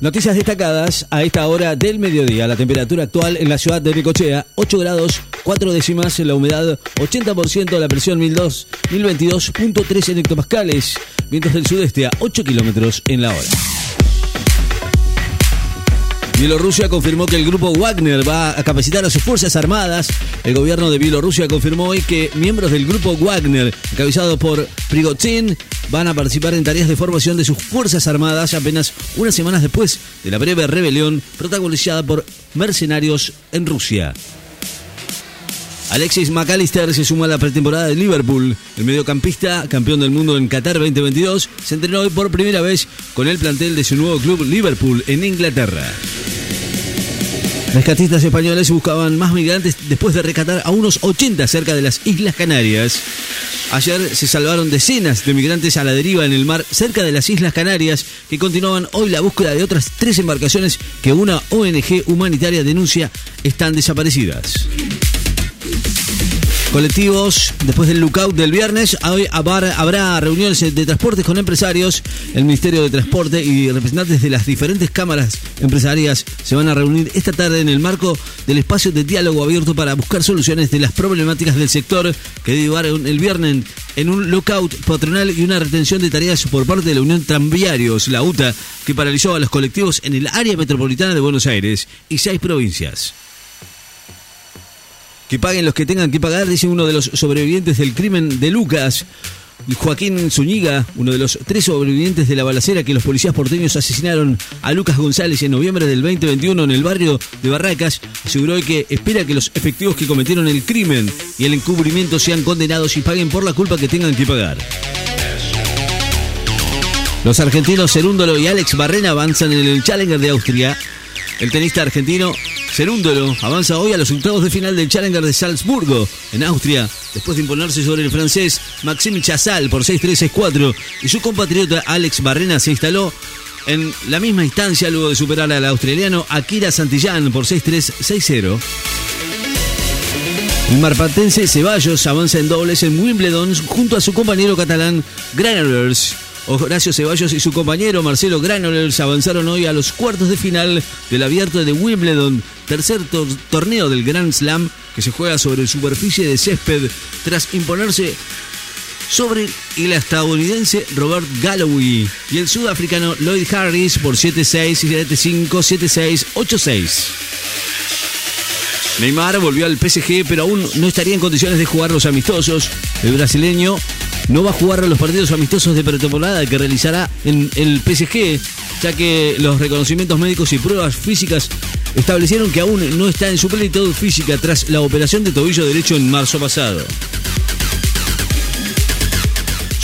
Noticias destacadas a esta hora del mediodía. La temperatura actual en la ciudad de Ricochea, 8 grados, 4 décimas, la humedad 80%, la presión 1002, 1022.3 hectopascales, vientos del sudeste a 8 kilómetros en la hora. Bielorrusia confirmó que el grupo Wagner va a capacitar a sus fuerzas armadas. El gobierno de Bielorrusia confirmó hoy que miembros del grupo Wagner, encabezado por Prigozhin, van a participar en tareas de formación de sus fuerzas armadas apenas unas semanas después de la breve rebelión protagonizada por mercenarios en Rusia. Alexis McAllister se suma a la pretemporada de Liverpool. El mediocampista, campeón del mundo en Qatar 2022, se entrenó hoy por primera vez con el plantel de su nuevo club Liverpool en Inglaterra. Rescatistas españoles buscaban más migrantes después de rescatar a unos 80 cerca de las Islas Canarias. Ayer se salvaron decenas de migrantes a la deriva en el mar cerca de las Islas Canarias que continuaban hoy la búsqueda de otras tres embarcaciones que una ONG humanitaria denuncia están desaparecidas. Colectivos, después del lookout del viernes, hoy habrá reuniones de transportes con empresarios. El Ministerio de Transporte y representantes de las diferentes cámaras empresarias se van a reunir esta tarde en el marco del espacio de diálogo abierto para buscar soluciones de las problemáticas del sector que derivaron el viernes en un lockout patronal y una retención de tareas por parte de la Unión Tranviarios, la UTA, que paralizó a los colectivos en el área metropolitana de Buenos Aires y seis provincias. Que paguen los que tengan que pagar, dice uno de los sobrevivientes del crimen de Lucas. Joaquín Zúñiga, uno de los tres sobrevivientes de la balacera que los policías porteños asesinaron a Lucas González en noviembre del 2021 en el barrio de Barracas, aseguró que espera que los efectivos que cometieron el crimen y el encubrimiento sean condenados y paguen por la culpa que tengan que pagar. Los argentinos Cerúndolo y Alex Barrena avanzan en el Challenger de Austria. El tenista argentino Cerúndolo avanza hoy a los octavos de final del Challenger de Salzburgo, en Austria, después de imponerse sobre el francés Maxime Chassal por 6-3-6-4 y su compatriota Alex Barrena se instaló en la misma instancia luego de superar al australiano Akira Santillán por 6-3-6-0. El marpatense Ceballos avanza en dobles en Wimbledon junto a su compañero catalán Granollers. Horacio Ceballos y su compañero Marcelo Granollers avanzaron hoy a los cuartos de final del abierto de Wimbledon, tercer torneo del Grand Slam que se juega sobre superficie de césped tras imponerse sobre el estadounidense Robert Galloway y el sudafricano Lloyd Harris por 7-6, 7-5, 7-6, 8-6. Neymar volvió al PSG, pero aún no estaría en condiciones de jugar los amistosos. El brasileño no va a jugar a los partidos amistosos de pretemporada que realizará en el PSG, ya que los reconocimientos médicos y pruebas físicas establecieron que aún no está en su plenitud física tras la operación de tobillo derecho en marzo pasado.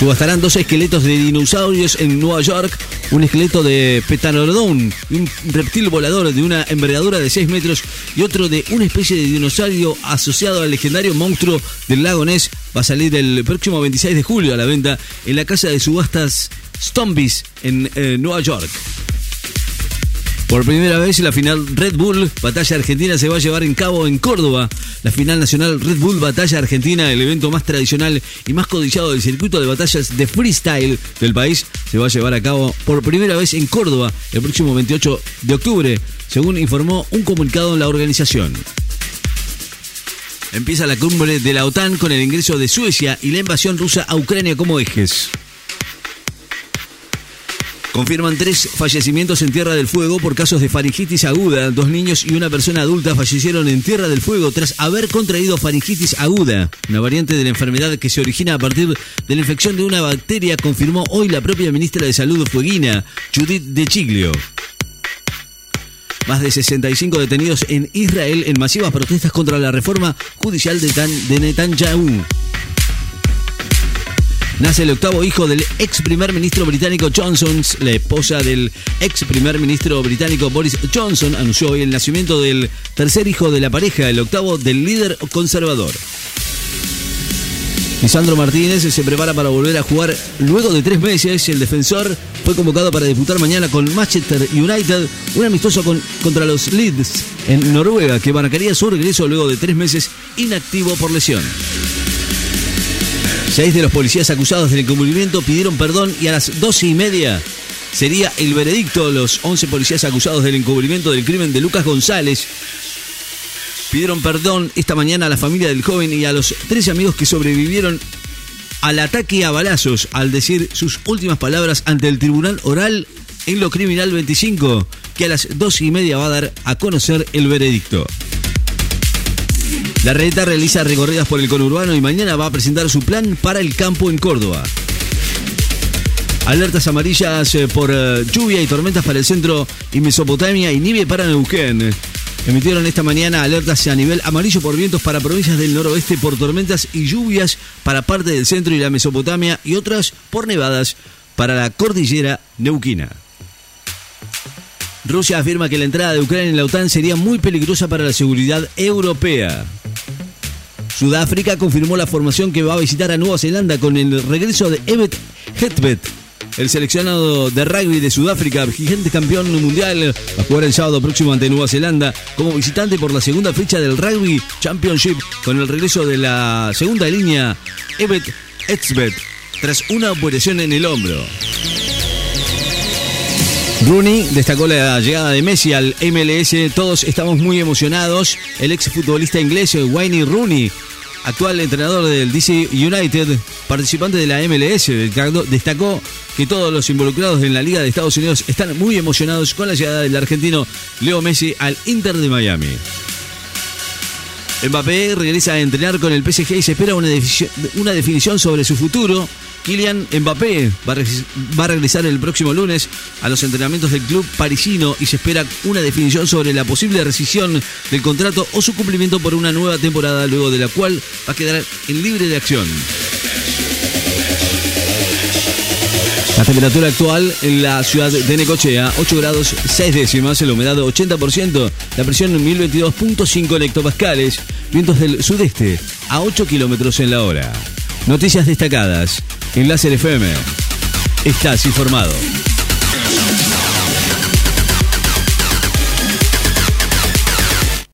Subastarán dos esqueletos de dinosaurios en Nueva York, un esqueleto de Petanodon, un reptil volador de una envergadura de 6 metros y otro de una especie de dinosaurio asociado al legendario monstruo del lago Ness. Va a salir el próximo 26 de julio a la venta en la casa de subastas Stombies en eh, Nueva York. Por primera vez la final Red Bull Batalla Argentina se va a llevar en cabo en Córdoba. La final nacional Red Bull Batalla Argentina, el evento más tradicional y más codiciado del circuito de batallas de freestyle del país, se va a llevar a cabo por primera vez en Córdoba el próximo 28 de octubre, según informó un comunicado en la organización. Empieza la cumbre de la OTAN con el ingreso de Suecia y la invasión rusa a Ucrania como ejes. Confirman tres fallecimientos en Tierra del Fuego por casos de faringitis aguda. Dos niños y una persona adulta fallecieron en Tierra del Fuego tras haber contraído faringitis aguda, una variante de la enfermedad que se origina a partir de la infección de una bacteria, confirmó hoy la propia ministra de Salud fueguina, Judith De Chiglio. Más de 65 detenidos en Israel en masivas protestas contra la reforma judicial de, Netanyahu. Nace el octavo hijo del ex primer ministro británico Johnson. La esposa del ex primer ministro británico Boris Johnson anunció hoy el nacimiento del tercer hijo de la pareja, el octavo del líder conservador. Lisandro Martínez se prepara para volver a jugar luego de tres meses. El defensor fue convocado para disputar mañana con Manchester United un amistoso contra los Leeds en Noruega que marcaría su regreso luego de tres meses inactivo por lesión. Seis de los policías acusados del incumplimiento pidieron perdón y a las doce y media sería el veredicto. Los 11 policías acusados del encubrimiento del crimen de Lucas González pidieron perdón esta mañana a la familia del joven y a los tres amigos que sobrevivieron al ataque a balazos al decir sus últimas palabras ante el Tribunal Oral en lo Criminal 25, que a las dos y media va a dar a conocer el veredicto. La Reta realiza recorridas por el conurbano y mañana va a presentar su plan para el campo en Córdoba. Alertas amarillas eh, por eh, lluvia y tormentas para el centro y Mesopotamia y nieve para Neuquén. Emitieron esta mañana alertas a nivel amarillo por vientos para provincias del noroeste por tormentas y lluvias para parte del centro y la Mesopotamia y otras por nevadas para la cordillera neuquina. Rusia afirma que la entrada de Ucrania en la OTAN sería muy peligrosa para la seguridad europea. Sudáfrica confirmó la formación que va a visitar a Nueva Zelanda con el regreso de Evet Hetbet, el seleccionado de rugby de Sudáfrica, vigente campeón mundial, va a jugar el sábado próximo ante Nueva Zelanda como visitante por la segunda fecha del Rugby Championship con el regreso de la segunda línea Evet Hetbet tras una operación en el hombro. Rooney destacó la llegada de Messi al MLS. Todos estamos muy emocionados. El ex futbolista inglés Wayne Rooney, actual entrenador del DC United, participante de la MLS, destacó que todos los involucrados en la Liga de Estados Unidos están muy emocionados con la llegada del argentino Leo Messi al Inter de Miami. Mbappé regresa a entrenar con el PSG y se espera una, definición sobre su futuro. Kylian Mbappé va a, regresar el próximo lunes a los entrenamientos del club parisino y se espera una definición sobre la posible rescisión del contrato o su cumplimiento por una nueva temporada, luego de la cual va a quedar en libre de acción. La temperatura actual en la ciudad de Necochea, 8 grados 6 décimas, la humedad 80%, la presión 1022.5 hectopascales, vientos del sudeste a 8 kilómetros en la hora. Noticias destacadas en Láser FM. Estás informado.